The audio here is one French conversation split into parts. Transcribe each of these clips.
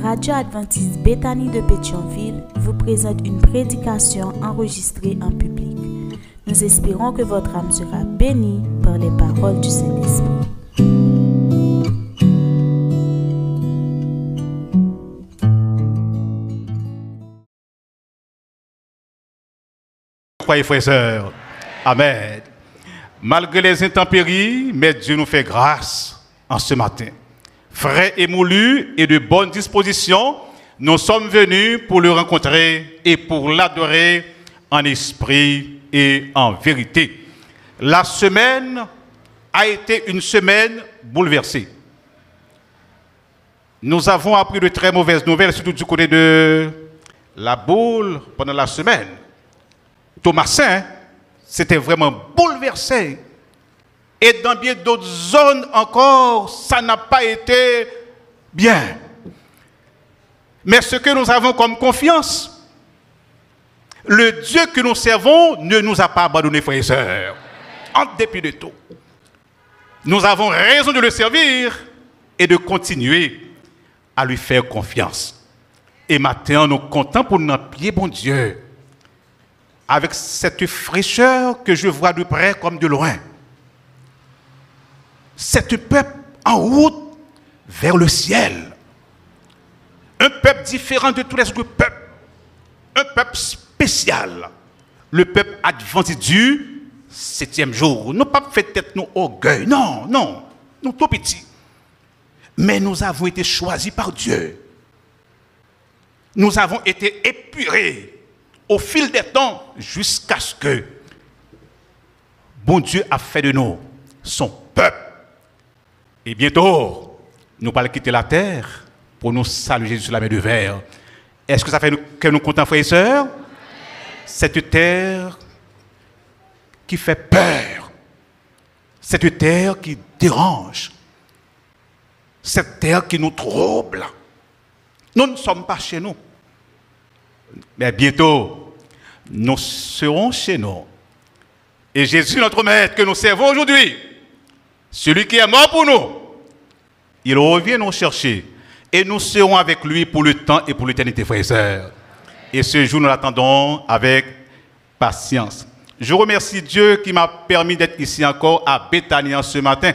La radio adventiste Béthanie de Pétionville vous présente une prédication enregistrée en public. Nous espérons que votre âme sera bénie par les paroles du Saint-Esprit. Croyez, frères et sœurs. Amen. Malgré les intempéries, mais Dieu nous fait grâce en ce matin. Frais émoulus et de bonnes dispositions, nous sommes venus pour le rencontrer et pour l'adorer en esprit et en vérité. La semaine a été une semaine bouleversée. Nous avons appris de très mauvaises nouvelles, surtout du côté de la boule pendant la semaine. Thomasin, c'était vraiment bouleversé. Et dans bien d'autres zones encore, ça n'a pas été bien. Mais ce que nous avons comme confiance, le Dieu que nous servons ne nous a pas abandonnés, frères et sœurs, en dépit de tout. Nous avons raison de le servir et de continuer à lui faire confiance. Et maintenant, nous comptons pour notre pied, bon Dieu, avec cette fraîcheur que je vois de près comme de loin. C'est un peuple en route vers le ciel. Un peuple différent de tous les autres peuples. Un peuple spécial. Le peuple adventiste du septième jour. Nous pas fait tête nous orgueil. Non, non. Nous tout petits. Mais nous avons été choisis par Dieu. Nous avons été épurés au fil des temps jusqu'à ce que bon Dieu a fait de nous son peuple. Et bientôt, nous allons quitter la terre pour nous saluer sur la main de verre. Est-ce que ça fait que nous comptons, frères et sœurs? Cette terre qui fait peur, cette terre qui dérange, cette terre qui nous trouble. Nous ne sommes pas chez nous. Mais bientôt, nous serons chez nous. Et Jésus, notre Maître, que nous servons aujourd'hui, celui qui est mort pour nous, il revient nous chercher. Et nous serons avec lui pour le temps et pour l'éternité, frères et sœurs. Et ce jour, nous l'attendons avec patience. Je remercie Dieu qui m'a permis d'être ici encore à Béthanie ce matin.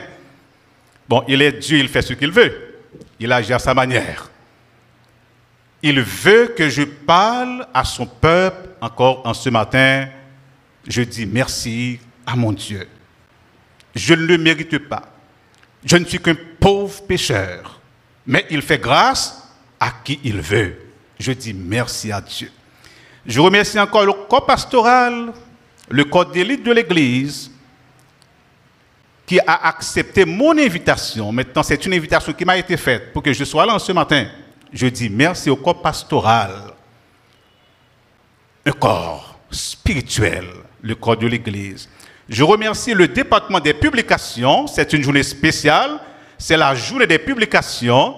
Bon, il est Dieu, il fait ce qu'il veut. Il agit à sa manière. Il veut que je parle à son peuple encore en ce matin. Je dis merci à mon Dieu. Je ne le mérite pas. Je ne suis qu'un pauvre pécheur. Mais il fait grâce à qui il veut. Je dis merci à Dieu. Je remercie encore le corps pastoral, le corps d'élite de l'Église, qui a accepté mon invitation. Maintenant, c'est une invitation qui m'a été faite pour que je sois là ce matin je dis merci au corps pastoral, un corps spirituel, le corps de l'Église. Je remercie le département des publications, c'est une journée spéciale, c'est la journée des publications,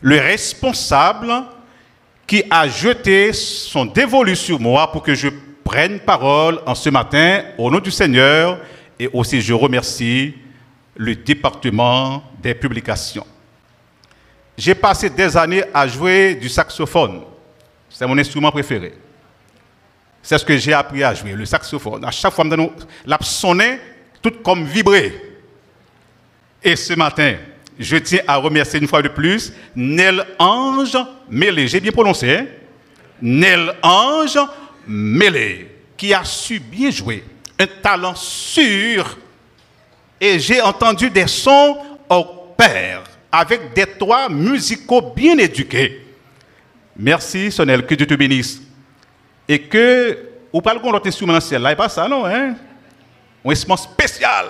le responsable qui a jeté son dévolu sur moi pour que je prenne parole en ce matin au nom du Seigneur et aussi je remercie le département des publications. J'ai passé des années à jouer du saxophone. C'est mon instrument préféré. C'est ce que j'ai appris à jouer, le saxophone. À chaque fois, je la sonné, tout comme vibré. Et ce matin, je tiens à remercier une fois de plus Nel Ange Mélé. J'ai bien prononcé, hein? Nel Ange Mélé, qui a su bien jouer. Un talent sûr. Et j'ai entendu des sons au père avec des toits musicaux bien éduqués. Merci, Sonel, que Dieu te bénisse. Et que, ou pas le l'autre instrument dans le ciel, là, et pas ça, non, hein? Un instrument spécial.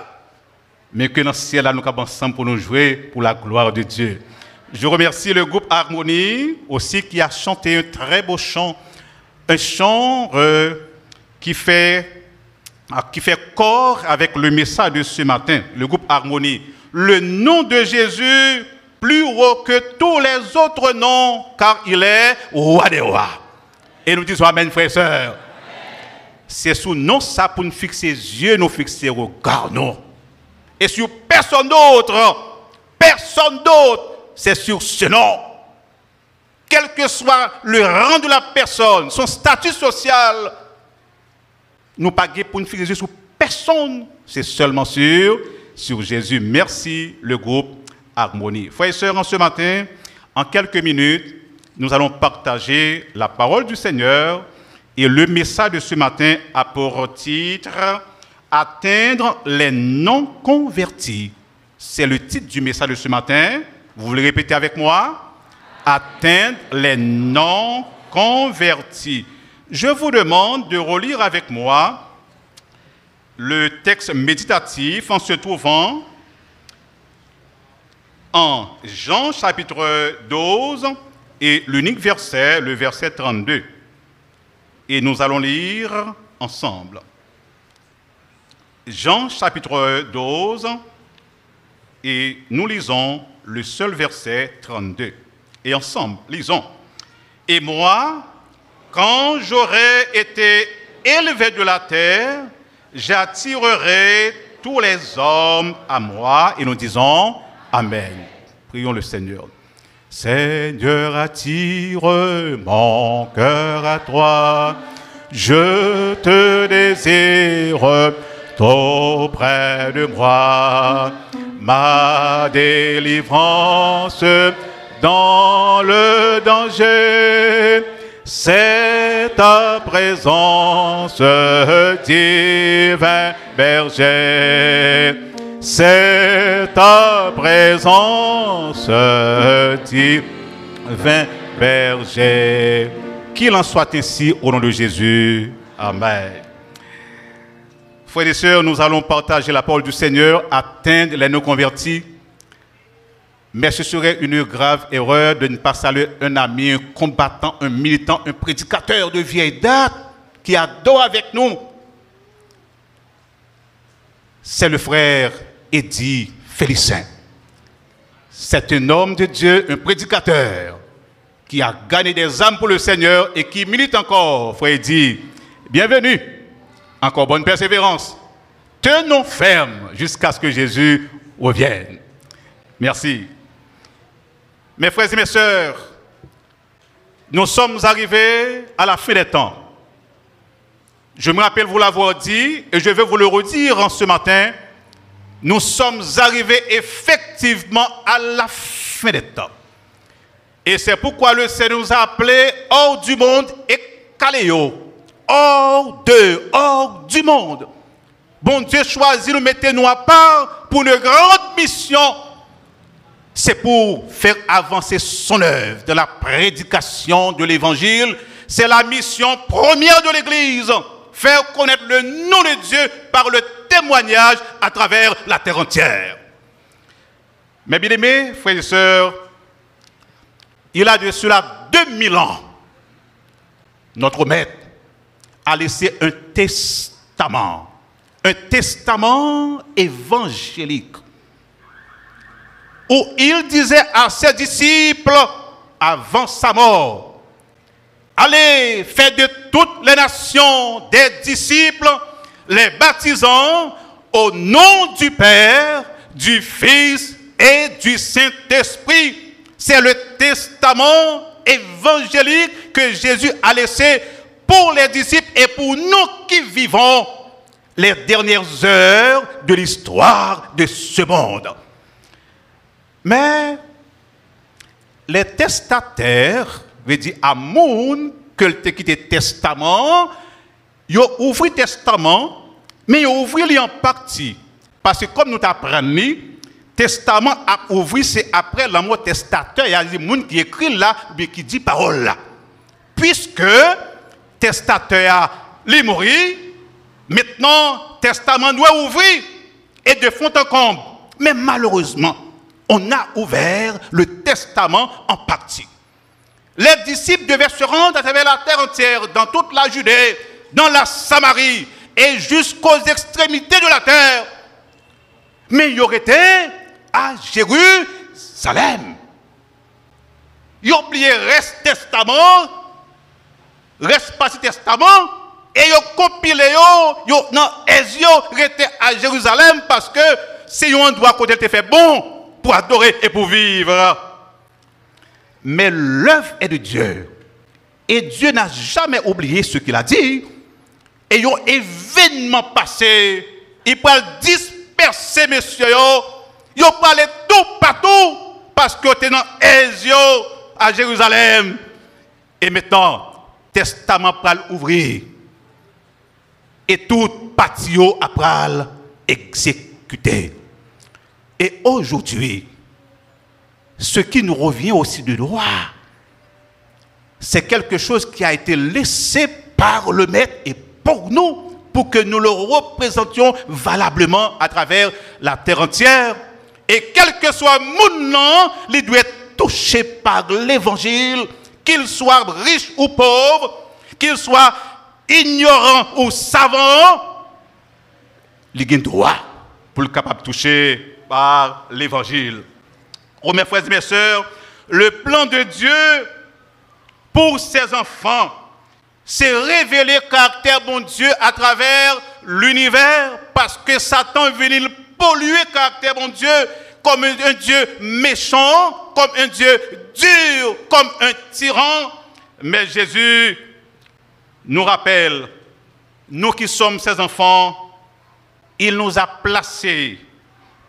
Mais que dans le ciel, là, nous sommes ensemble pour nous jouer pour la gloire de Dieu. Je remercie le groupe Harmonie aussi qui a chanté un très beau chant. Un chant euh, qui, fait, qui fait corps avec le message de ce matin, le groupe Harmonie. Le nom de Jésus plus haut que tous les autres noms, car il est roi des rois. Et nous disons Amen, frères et sœurs. C'est sous nous ça pour nous fixer les yeux, nous fixer regard, nous. Et sur personne d'autre, personne d'autre, c'est sur ce nom. quel que soit le rang de la personne, son statut social, nous pas pour une faire sur personne, c'est seulement sur, sur Jésus. Merci le groupe Harmonie. Frères et sœurs, en ce matin, en quelques minutes, nous allons partager la parole du Seigneur et le message de ce matin a pour titre Atteindre les non convertis. C'est le titre du message de ce matin. Vous voulez répéter avec moi Atteindre les non convertis. Je vous demande de relire avec moi le texte méditatif en se trouvant en Jean chapitre 12 et l'unique verset, le verset 32. Et nous allons lire ensemble. Jean chapitre 12 et nous lisons le seul verset 32. Et ensemble, lisons. Et moi, quand j'aurai été élevé de la terre, j'attirerai tous les hommes à moi. Et nous disons Amen. Prions le Seigneur. Seigneur, attire mon cœur à toi. Je te désire auprès de moi. Ma délivrance dans le danger c'est ta présence, divin berger. C'est ta présence, divin berger. Qu'il en soit ainsi au nom de Jésus. Amen. Frères et sœurs, nous allons partager la parole du Seigneur, atteindre les non-convertis mais ce serait une grave erreur de ne pas saluer un ami, un combattant, un militant, un prédicateur de vieille date qui adore avec nous. C'est le frère Eddie Félicien. C'est un homme de Dieu, un prédicateur qui a gagné des âmes pour le Seigneur et qui milite encore. Frère Eddie, bienvenue. Encore bonne persévérance. Tenons ferme jusqu'à ce que Jésus revienne. Merci. Mes frères et mes sœurs, nous sommes arrivés à la fin des temps. Je me rappelle vous l'avoir dit et je vais vous le redire en ce matin. Nous sommes arrivés effectivement à la fin des temps. Et c'est pourquoi le Seigneur nous a appelés hors du monde et caléo. Hors de, hors du monde. Bon Dieu choisit nous mettre nous à part pour une grande mission c'est pour faire avancer son œuvre de la prédication de l'évangile. C'est la mission première de l'Église. Faire connaître le nom de Dieu par le à travers la terre entière. Mais bien aimés, frères et sœurs, il a de cela 2000 ans, notre maître a laissé un testament, un testament évangélique où il disait à ses disciples avant sa mort, allez, faites de toutes les nations des disciples, les baptisant au nom du Père, du Fils et du Saint-Esprit. C'est le testament évangélique que Jésus a laissé pour les disciples et pour nous qui vivons les dernières heures de l'histoire de ce monde. Mais les testataires, veut dire à moun que quitté testament, ils ont ouvert testament, mais ils ont ouvert en partie. Parce que comme nous t'apprenons, testament a ouvert, c'est après la mort testateur. Il y a des gens qui écrit là, mais qui dit parole là. Puisque testateur a mort, maintenant testament doit ouvrir et de fond en comble. Mais malheureusement, on a ouvert le testament en partie. Les disciples devaient se rendre à travers la terre entière, dans toute la Judée, dans la Samarie et jusqu'aux extrémités de la terre. Mais ils auraient été à Jérusalem. Ont oublié reste testament, reste pas testament, et ont compilé, non, ils été à Jérusalem parce que c'est un endroit côté te fait bon pour adorer et pour vivre. mais l'œuvre est de Dieu. Et Dieu n'a jamais oublié ce qu'il a dit. Et un événement passé, il peut disperser, messieurs, il peut tout partout parce que tu dans Ezio à Jérusalem. Et maintenant, testament pour ouvrir. Et tout patio après exécuter. Et aujourd'hui, ce qui nous revient aussi de droit, c'est quelque chose qui a été laissé par le maître et pour nous, pour que nous le représentions valablement à travers la terre entière. Et quel que soit mon nom, il doit être touché par l'évangile, qu'il soit riche ou pauvre, qu'il soit ignorant ou savant, il a droit pour le capable de toucher par l'évangile. Oh mes frères et mes sœurs, le plan de Dieu pour ses enfants, c'est révéler le caractère bon Dieu à travers l'univers parce que Satan est venu polluer le caractère bon Dieu comme un Dieu méchant, comme un Dieu dur, comme un tyran. Mais Jésus nous rappelle, nous qui sommes ses enfants, il nous a placés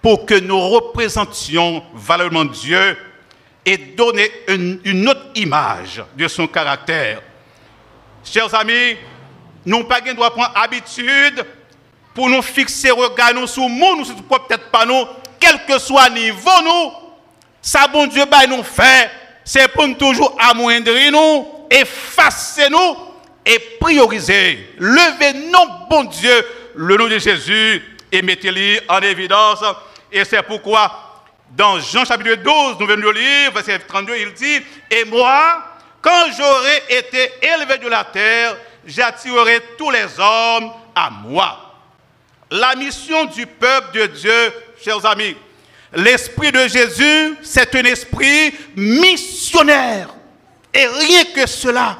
pour que nous représentions valablement Dieu et donner une, autre image de son caractère. Chers amis, nous pas droit prendre habitude pour nous fixer regard nous sur nous, nous peut-être pas nous, quel que soit niveau nous, ça bon Dieu bah, nous fait, c'est pour nous toujours amoindrir nous, effacer nous et prioriser. Levez non bon Dieu le nom de Jésus et mettez-le en évidence. Et c'est pourquoi, dans Jean chapitre 12, nous venons de lire, verset 32, il dit, Et moi, quand j'aurai été élevé de la terre, j'attirerai tous les hommes à moi. La mission du peuple de Dieu, chers amis, l'esprit de Jésus, c'est un esprit missionnaire. Et rien que cela.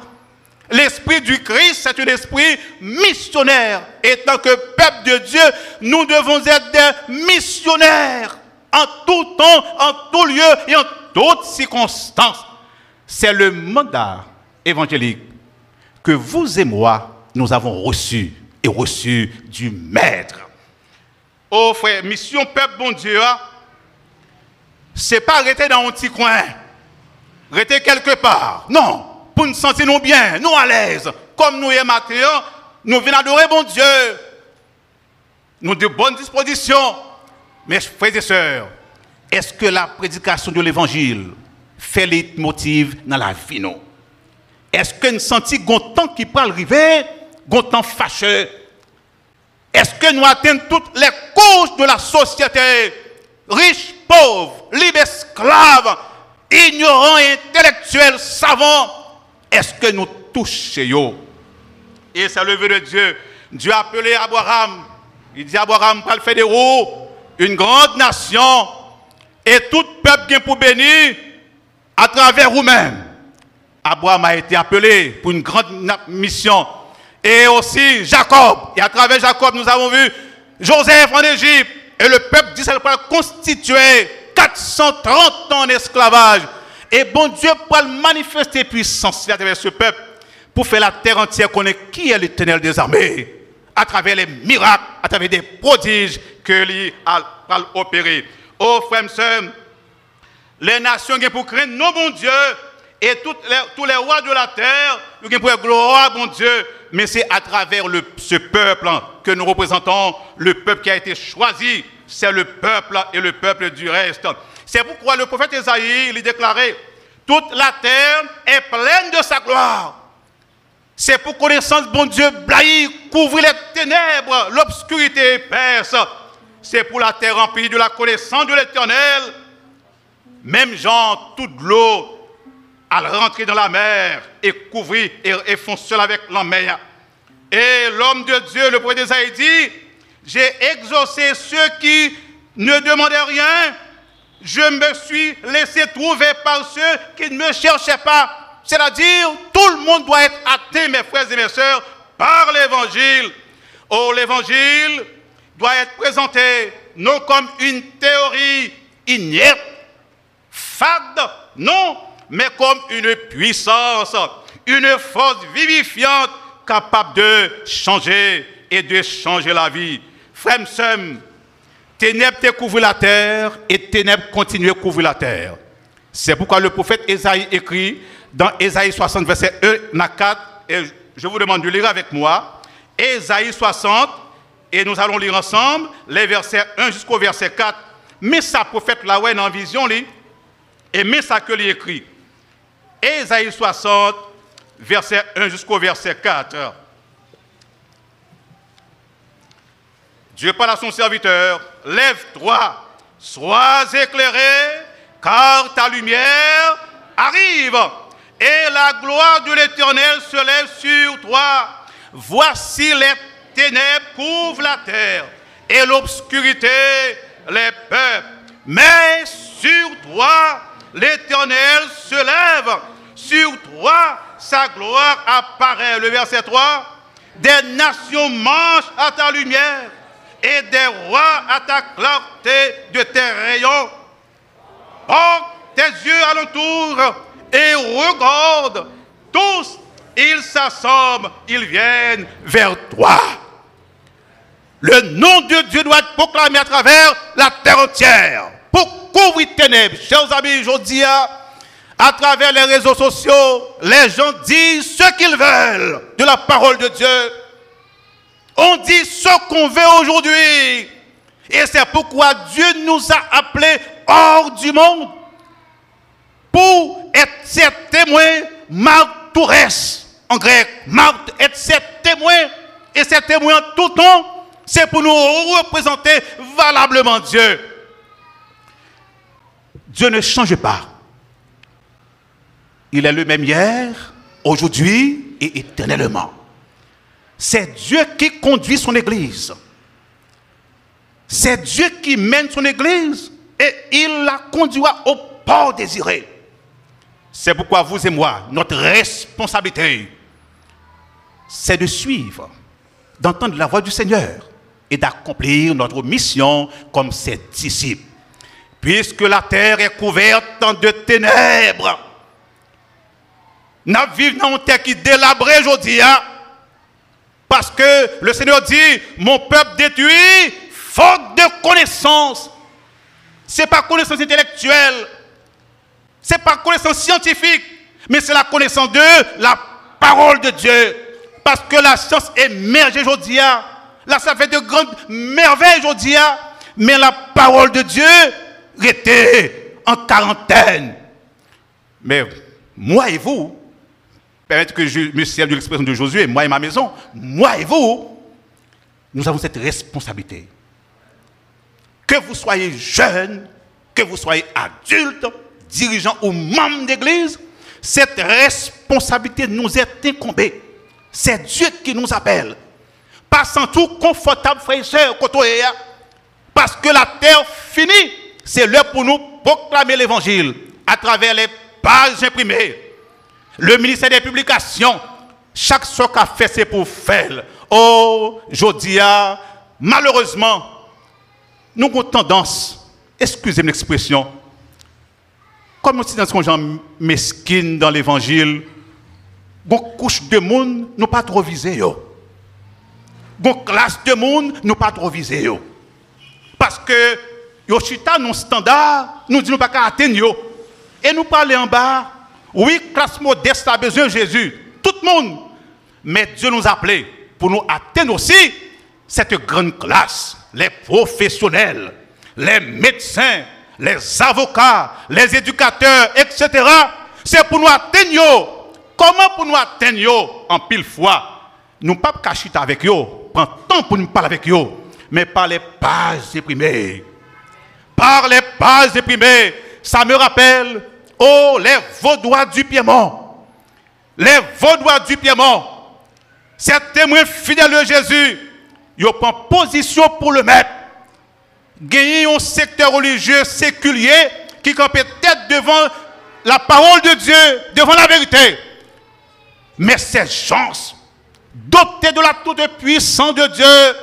L'esprit du Christ, c'est un esprit missionnaire. Et tant que peuple de Dieu, nous devons être des missionnaires en tout temps, en tout lieu et en toutes circonstances. C'est le mandat évangélique que vous et moi, nous avons reçu et reçu du Maître. Oh frère, mission peuple bon Dieu, hein, c'est pas rester dans un petit coin, rester quelque part. Non, pour nous sentir nous bien, nous à l'aise, comme nous y matin, nous venons adorer bon Dieu. Nous de bonnes dispositions. Mais frères et sœurs, est-ce que la prédication de l'évangile fait les motifs dans la vie? Est-ce que nous sentons temps qui peut arriver, temps fâcheux? Est-ce que nous atteignons toutes les couches de la société, riches, pauvres, libres, esclaves, ignorants, intellectuels, savants, est-ce que nous touchons Et c'est le vœu de Dieu. Dieu a appelé Abraham. Il dit Abraham, pas le une grande nation, et tout peuple vient pour bénir à travers vous-même. Abraham a été appelé pour une grande mission. Et aussi Jacob. Et à travers Jacob, nous avons vu Joseph en Égypte. Et le peuple d'Israël constitué 430 ans d'esclavage. Et bon Dieu pour manifester puissance à travers ce peuple pour faire la terre entière connaître qui est l'éternel des armées à travers les miracles, à travers des prodiges que lui a, opéré. Oh frères et sœurs, les nations qui pour craindre nos bon Dieu et tous les rois de la terre, qui pour gloire bon Dieu, mais c'est à travers ce peuple que nous représentons, le peuple qui a été choisi, c'est le peuple et le peuple du reste. C'est pourquoi le prophète Esaïe lui déclarait Toute la terre est pleine de sa gloire. C'est pour connaissance, bon Dieu, blaye, couvrir les ténèbres, l'obscurité épaisse. C'est pour la terre remplie de la connaissance de l'éternel. Même Jean, toute l'eau, à rentrer dans la mer et couvrir et, et avec la mer. Et l'homme de Dieu, le prophète Esaïe dit J'ai exaucé ceux qui ne demandaient rien je me suis laissé trouver par ceux qui ne me cherchaient pas. C'est-à-dire, tout le monde doit être atteint, mes frères et mes sœurs, par l'évangile. Oh, l'évangile doit être présenté non comme une théorie inerte, fade, non, mais comme une puissance, une force vivifiante capable de changer et de changer la vie. Frère, ténèbres te couvrent la terre et ténèbres continuent à couvrir la terre. C'est pourquoi le prophète Esaïe écrit dans Esaïe 60, verset 1 à 4, et je vous demande de lire avec moi, Esaïe 60, et nous allons lire ensemble les versets 1 jusqu'au verset 4. Mais ça, prophète là, ouais, en vision, et mais ça que lui écrit. Esaïe 60, verset 1 jusqu'au verset 4. Dieu parle à son serviteur, lève-toi, sois éclairé, car ta lumière arrive, et la gloire de l'Éternel se lève sur toi. Voici les ténèbres couvrent la terre, et l'obscurité les peuples. Mais sur toi, l'Éternel se lève, sur toi, sa gloire apparaît. Le verset 3, des nations mangent à ta lumière et des rois à ta clarté de tes rayons. Tes yeux alentour et regarde. Tous, ils s'assemblent, ils viennent vers toi. Le nom de Dieu doit être proclamé à travers la terre entière. Pour couvrir ténèbres, chers amis, dis à travers les réseaux sociaux, les gens disent ce qu'ils veulent de la parole de Dieu. On dit ce qu'on veut aujourd'hui. Et c'est pourquoi Dieu nous a appelés hors du monde pour être ses témoins martoures en grec. Marthe, être ses témoins. Et ces témoins tout le temps, c'est pour nous représenter valablement Dieu. Dieu ne change pas. Il est le même hier, aujourd'hui et éternellement. C'est Dieu qui conduit son Église. C'est Dieu qui mène son Église et il la conduira au port désiré. C'est pourquoi vous et moi, notre responsabilité, c'est de suivre, d'entendre la voix du Seigneur et d'accomplir notre mission comme ses disciples. Puisque la terre est couverte de ténèbres, nous vivons dans une terre qui délabrée aujourd'hui. Hein. Parce que le Seigneur dit, mon peuple détruit, faute de connaissance. Ce n'est pas connaissance intellectuelle, ce n'est pas connaissance scientifique, mais c'est la connaissance de la parole de Dieu. Parce que la science émerge aujourd'hui. Hein. Là, ça fait de grandes merveilles aujourd'hui. Hein. Mais la parole de Dieu était en quarantaine. Mais moi et vous, permettez que je me serve de l'expression de Josué, moi et ma maison, moi et vous, nous avons cette responsabilité. Que vous soyez jeune, que vous soyez adulte, dirigeant ou membre d'église, cette responsabilité nous est incombée. C'est Dieu qui nous appelle. Pas sans tout confortable, frère et parce que la terre finit. C'est l'heure pour nous proclamer l'évangile à travers les pages imprimées le ministère des publications, chaque chose qu'a fait, c'est pour faire. Oh, Jodia, malheureusement, nous avons tendance, excusez-moi l'expression, comme si dans ce gens mesquines dans l'évangile, une couche de monde, nous pas trop visé. Une classe de monde, nous pas trop visé. Parce que, yo chita nos standard, nous disons pas qu'à atteindre. Et nous parlons en bas, oui, classe modeste a besoin de Jésus. Tout le monde. Mais Dieu nous a appelés pour nous atteindre aussi cette grande classe. Les professionnels, les médecins, les avocats, les éducateurs, etc. C'est pour nous atteindre. Comment pour nous atteindre en pile fois Nous ne pas cacher avec eux, prendre temps pour nous parler avec eux, mais par les pages déprimées. Par les pages déprimées. Ça me rappelle Oh, les vaudois du Piémont. Les vaudois du Piémont. Ces témoins fidèles de Jésus, ils prennent position pour le maître. Gagner un secteur religieux séculier qui campe tête devant la parole de Dieu, devant la vérité. Mais ces gens, dotés de la toute puissance de Dieu,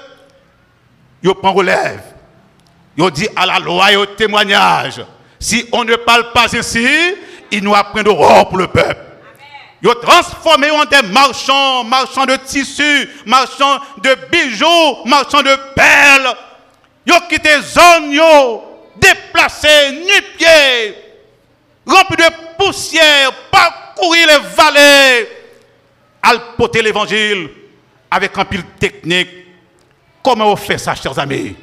ils prennent relève. Ils disent à la loi et au témoignage. Si on ne parle pas ainsi, ils nous apprennent d'or pour le peuple. Ils ont transformé en des marchands, marchands de tissus, marchands de bijoux, marchands de perles. Ils ont quitté zone, déplacés, nu-pieds, remplis de poussière, parcourir les vallées, alpoter l'évangile avec un pile technique. Comment on fait ça, chers amis?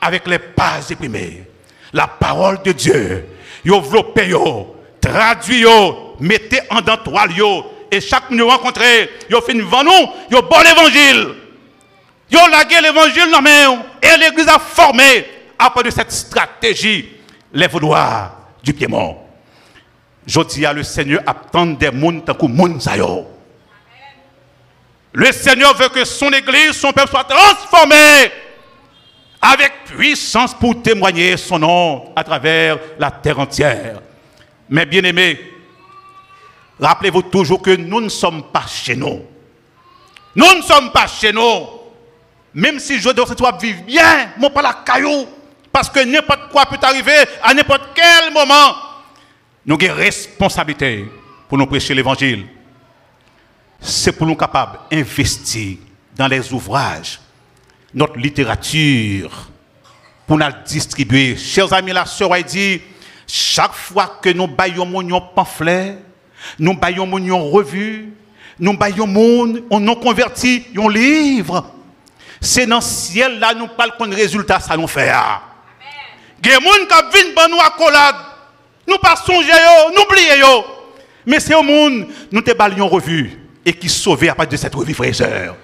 Avec les pas éprimées. La parole de Dieu. Yo enveloppé yo, traduit yo, mettez en dans toile yo. Et chaque nous rencontré, yo fait une nous, yo bon l'évangile. Yo lagué l'évangile dans main. Et l'église a formé, après de cette stratégie, les vaudois du Piémont. Je dis à le Seigneur attend des mondes tant que monde Le Seigneur veut que son église, son peuple soit transformé avec puissance pour témoigner son nom à travers la terre entière. Mais bien aimés, rappelez-vous toujours que nous ne sommes pas chez nous. Nous ne sommes pas chez nous. Même si je dois vivre bien, mon pas la caillou, parce que n'importe quoi peut arriver à n'importe quel moment. Nous avons une responsabilité pour nous prêcher l'évangile. C'est pour nous capables d'investir dans les ouvrages, notre littérature, pour nous distribuer. Chers amis, la sœur a dit, chaque fois que nous baillons mon pamphlet, nous baillons mon revue, nous baillons monde, on nous convertit un livre. C'est dans le ciel là nous parlons qu'on résultat ça nous fait. Il y a des gens qui viennent nous accolade. Nous pas songer nous oublions Mais c'est au monde nous te baillons revue et qui sauvé à partir de cette revue frères et sœurs.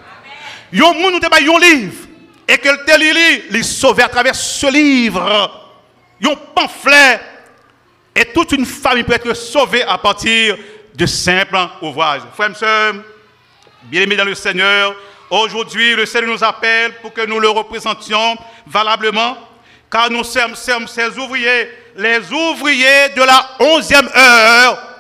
Il y a des gens nous te baillons livre et que le lit, les sauver à travers ce livre. Un pamphlet. Et toute une famille peut être sauvée à partir de simples ouvrages. Frères et sœurs, bien aimés dans le Seigneur, aujourd'hui, le Seigneur nous appelle pour que nous le représentions valablement, car nous sommes, sommes ces ouvriers, les ouvriers de la onzième heure.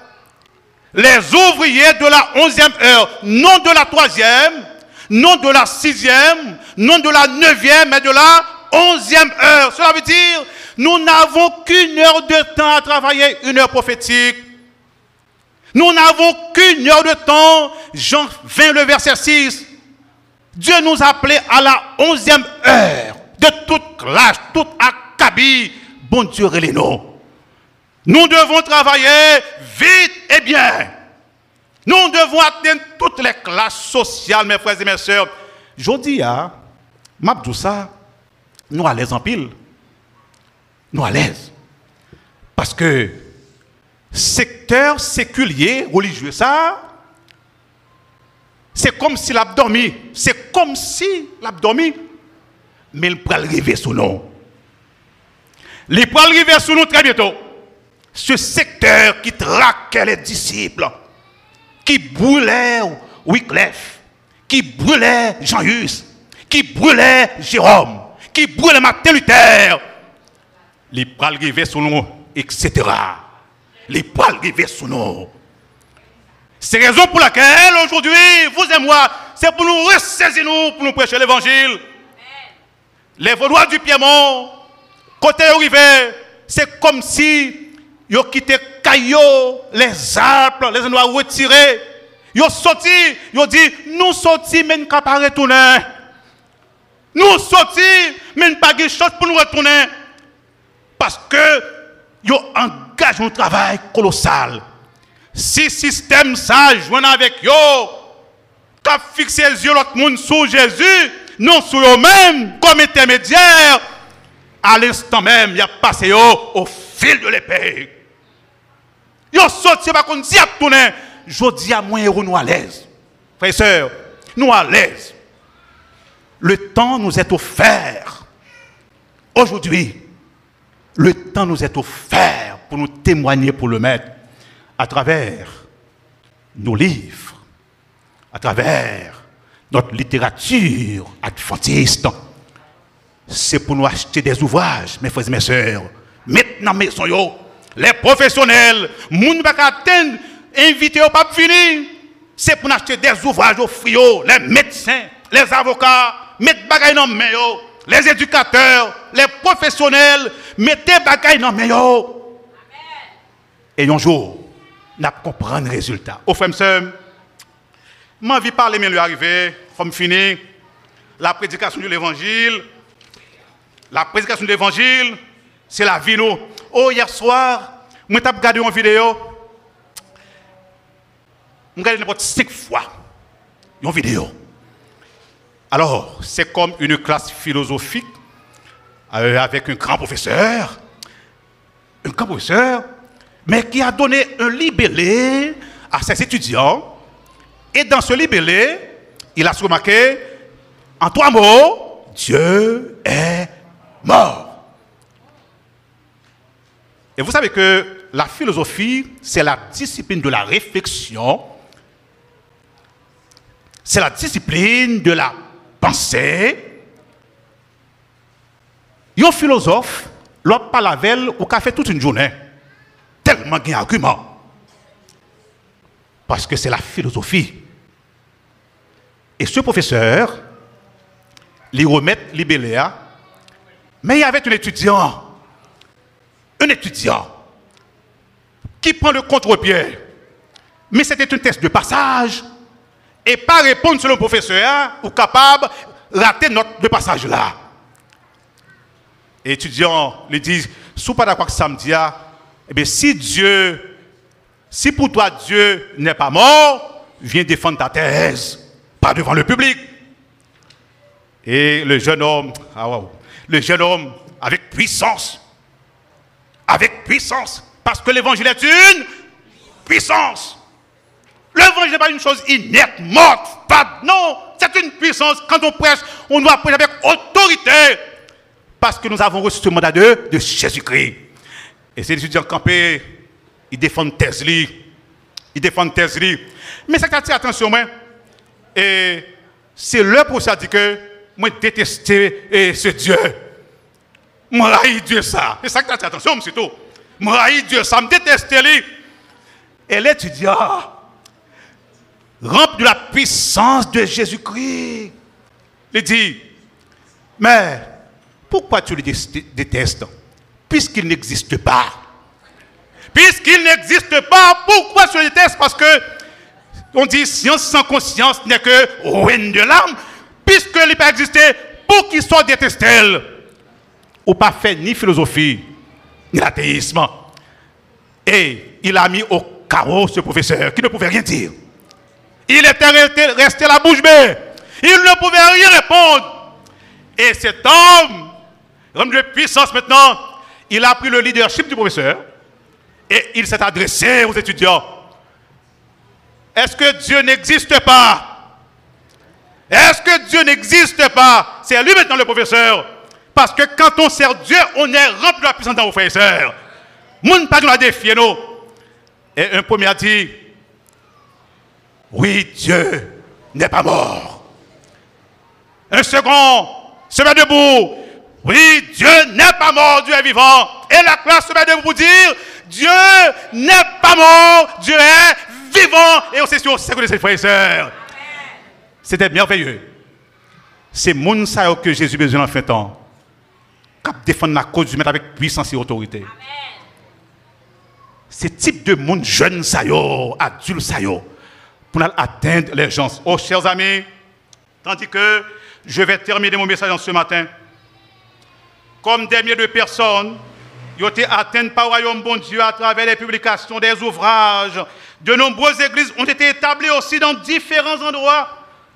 Les ouvriers de la onzième heure, non de la troisième, non de la sixième, non de la neuvième, mais de la onzième heure. Cela veut dire, nous n'avons qu'une heure de temps à travailler, une heure prophétique. Nous n'avons qu'une heure de temps. Jean 20, le verset 6. Dieu nous a appelés à la onzième heure de toute classe, toute acabit. Bon Dieu, les nous. Devons travailler vite et bien. Nous devons atteindre toutes les classes sociales, mes frères et mes sœurs. Je dis, ça, nous à l'aise en pile. Nous à l'aise. Parce que secteur séculier, religieux, ça, c'est comme s'il a dormi. C'est comme s'il a dormi. Mais il peut arriver sous nous. Il peut arriver sous nous très bientôt. Ce secteur qui traquait les disciples qui brûlait Wycliffe, qui brûlait Jean-Hus, qui brûlait Jérôme, qui brûlait Martin Luther, les pral arriver sous nous, etc. Les pral arriver sous nous. C'est la raison pour laquelle aujourd'hui, vous et moi, c'est pour nous ressaisir nous, pour nous prêcher l'évangile. Les Vaudois du Piémont, côté arrivé, c'est comme si ils quitté Caillot, les arbres, les endroits retirés. Ils ont sorti, ils ont dit, nous sortis, mais nous ne pas retourner. Nous sortis, mais nous pas de chance pour nous retourner. Parce que ont engagé un travail colossal. Si système ça joint avec eux, qui a fixé les yeux l'autre monde sur Jésus, non sur eux-mêmes comme intermédiaire, à l'instant même, il a passé au fil de l'épée. Yo sorti pas qu'on dit à tourner. Je dis à moi nous à l'aise. Frères et sœurs, nous à l'aise. Le temps nous est offert. Aujourd'hui, le temps nous est offert pour nous témoigner pour le maître à travers nos livres, à travers notre littérature adventiste. C'est pour nous acheter des ouvrages, mes frères et mes sœurs. Maintenant, maison, yo, les professionnels, moun pas attendre, invité au pas venir. C'est pour acheter des ouvrages au frio, les médecins, les avocats, mettre bagaille dans main les éducateurs, les professionnels, mettez bagaille dans main Et un jour, n'a comprendre le résultat. Au frère, je de parler, mais lui arrivé, comme fini, la prédication de l'évangile. La prédication de l'évangile, c'est la vie, nous. Oh, hier soir, je suis regardé une vidéo. Je regardé n'importe cinq fois une vidéo. Alors, c'est comme une classe philosophique euh, avec un grand professeur. Un grand professeur mais qui a donné un libellé à ses étudiants. Et dans ce libellé, il a remarqué en trois mots, Dieu est mort. Et vous savez que la philosophie, c'est la discipline de la réflexion, c'est la discipline de la pensée. Un philosophe, l'autre veille, ou qu'a fait toute une journée tellement d'arguments. Parce que c'est la philosophie. Et ce professeur, il remet Libéléa, mais il y avait un étudiant, un étudiant, qui prend le contre-pied. Mais c'était un test de passage. Et pas répondre sur le professeur, ou capable de rater notre passage là. Étudiant lui dit, sous pas d'accord que eh si Dieu, si pour toi Dieu n'est pas mort, viens défendre ta thèse, pas devant le public. Et le jeune homme, ah le jeune homme avec puissance, avec puissance, parce que l'évangile est une puissance. L'évangile n'est pas une chose inerte, morte, pas, non, c'est une puissance. Quand on prêche, on doit prêcher avec autorité, parce que nous avons reçu ce mandat de, Jésus-Christ. Et ces étudiants campés, ils défendent thèse Ils défendent thèse Mais ça qui attention, moi, et c'est le pour ça dit que moi déteste ce Dieu. Moi haïs Dieu ça. C'est ça qui attire attention, monsieur tout. Moi haïs Dieu ça, me déteste lui. Et l'étudiant, rempli de la puissance de Jésus-Christ, il dit, mais pourquoi tu le détestes? Puisqu'il n'existe pas. Puisqu'il n'existe pas, pourquoi se déteste Parce que on dit science sans conscience n'est que ruine de l'âme, puisqu'il n'a pas existé pour qu'il soit détesté. Ou pas fait ni philosophie, ni l'athéisme. Et il a mis au carreau ce professeur qui ne pouvait rien dire. Il était resté la bouche bée. Il ne pouvait rien répondre. Et cet homme, homme de puissance maintenant, il a pris le leadership du professeur et il s'est adressé aux étudiants. Est-ce que Dieu n'existe pas? Est-ce que Dieu n'existe pas? C'est lui maintenant le professeur. Parce que quand on sert Dieu, on est rempli de la puissance dans vos frères et sœurs. Moun pas nous défier. Et un premier a dit, oui, Dieu n'est pas mort. Un second se met debout. Oui, Dieu n'est pas mort, Dieu est vivant. Et la classe se met de vous dire, Dieu n'est pas mort, Dieu est vivant. Et on sait sur c'est que frères et sœurs. C'était merveilleux. C'est mon que Jésus besoin en fin de temps. Cap défendre la cause du maître avec puissance et autorité. Ce type de monde jeune ça adulte ça pour atteindre les gens. Oh, chers amis, tandis que je vais terminer mon message ce matin comme des milliers de personnes, ont été atteintes par le royaume bon Dieu à travers les publications des ouvrages. De nombreuses églises ont été établies aussi dans différents endroits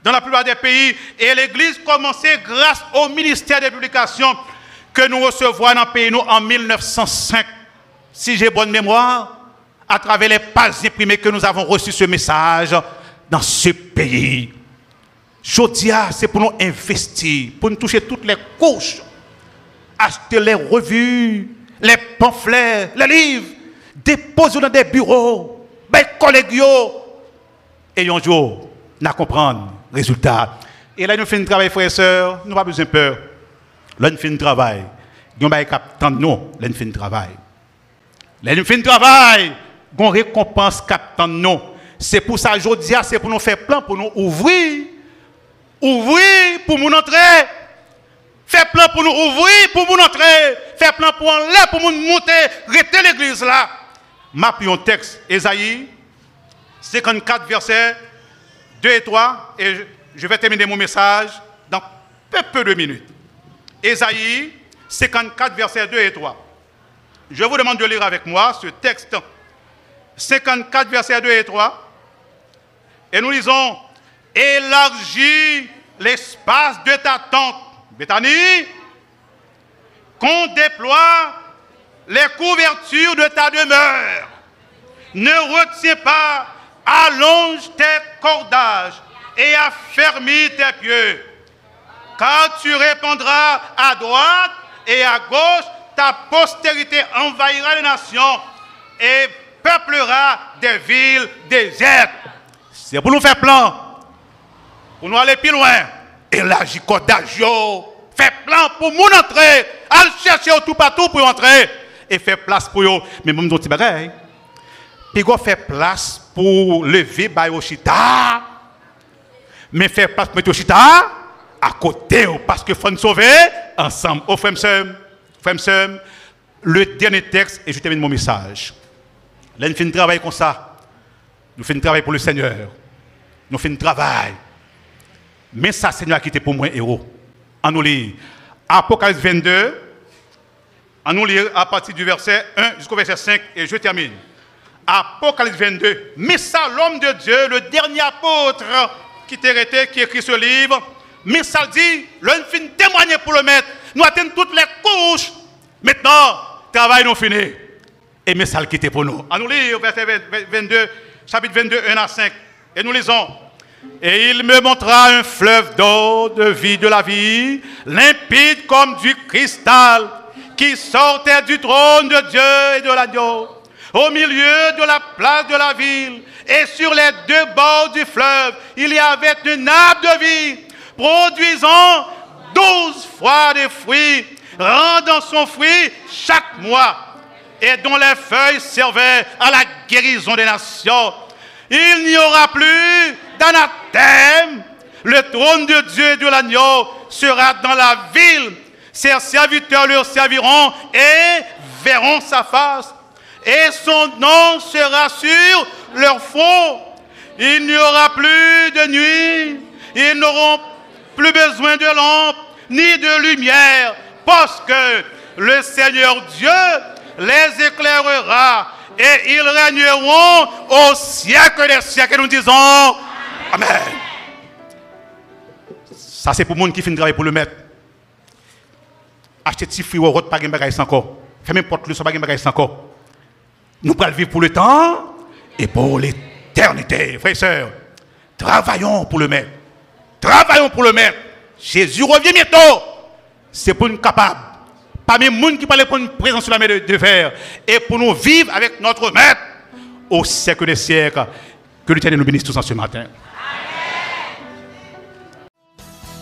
dans la plupart des pays. Et l'église commençait grâce au ministère des publications que nous recevons dans le pays nous, en 1905. Si j'ai bonne mémoire, à travers les pages imprimées que nous avons reçu ce message dans ce pays. Jodia, c'est pour nous investir, pour nous toucher toutes les couches acheter les revues, les pamphlets, les livres, déposer dans des bureaux, des collègues, et un jour, nous comprendre résultat. Et là, nous faisons un travail, frères et sœurs, nous n'avons pas besoin de peur. Là, nous faisons un travail. Nous avons nous faisons un travail. Là, nous faisons un travail, nous récompense captant nous. C'est pour ça, aujourd'hui, c'est pour nous faire plan, pour nous ouvrir. Ouvrir pour nous entrer. Fais plan pour nous ouvrir, pour nous entrer. Fais plan pour l'air, pour nous monter, rester l'église là. m'a pris texte, Esaïe 54, versets 2 et 3, et je vais terminer mon message dans peu, peu de minutes. Esaïe 54, versets 2 et 3. Je vous demande de lire avec moi ce texte 54, versets 2 et 3. Et nous lisons Élargis l'espace de ta tente, Bethanie, qu'on déploie les couvertures de ta demeure. Ne retiens pas, allonge tes cordages et affermis tes pieux. Car tu répondras à droite et à gauche, ta postérité envahira les nations et peuplera des villes désertes. C'est pour nous faire plan, pour nous aller plus loin. Élargis cordage, fait plan pour nous entrer, aller chercher tout partout pour entrer et faire place pour eux. Mais même dans petit bagaille. Puis faire place pour lever Bayoshita. Mais faire place pour Yoshita à côté parce que faut nous sauver ensemble. Oh frère frère le dernier texte et je termine mon message. Là nous faisons un travail comme ça. Nous faisons un travail pour le Seigneur. Nous faisons un travail. Mais ça Seigneur qui était pour moi héros. En nous lire Apocalypse 22 on nous lire à partir du verset 1 jusqu'au verset 5 et je termine. Apocalypse 22. Mais ça, l'homme de Dieu, le dernier apôtre qui était qui écrit ce livre, mais ça dit, l'homme finit témoigner pour le maître. Nous atteignons toutes les couches. Maintenant, travail nous fini. Et mais ça le quitte pour nous. On nous lire verset 22, chapitre 22, 1 à 5. Et nous lisons. Et il me montra un fleuve d'eau de vie de la vie, limpide comme du cristal qui sortait du trône de Dieu et de l'agneau, au milieu de la place de la ville, et sur les deux bords du fleuve, il y avait une nappe de vie, produisant douze fois des fruits, rendant son fruit chaque mois, et dont les feuilles servaient à la guérison des nations. Il n'y aura plus d'anathème. Le trône de Dieu et de l'agneau sera dans la ville ses serviteurs leur serviront et verront sa face. Et son nom sera sur leur front. Il n'y aura plus de nuit. Ils n'auront plus besoin de lampe ni de lumière parce que le Seigneur Dieu les éclairera et ils régneront au siècle des siècles. Et nous disons Amen. Ça, c'est pour le monde qui finit de travailler pour le maître acheter petit fruit ou autre, pas de bagage encore. Même porte le pas de encore. Nous pourrons vivre pour le temps et pour l'éternité, frères et sœurs. Travaillons pour le maître. Travaillons pour le maître. Jésus revient bientôt. C'est pour nous capables. Pas même monde qui parle pour une présence sur la mer de, de fer. Et pour nous vivre avec notre maître au siècle des siècles. Que l'Éternel nous bénisse tous en ce matin.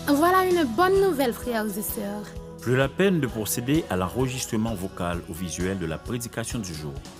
Voilà une bonne nouvelle, frères et sœurs. Plus la peine de procéder à l'enregistrement vocal ou visuel de la prédication du jour.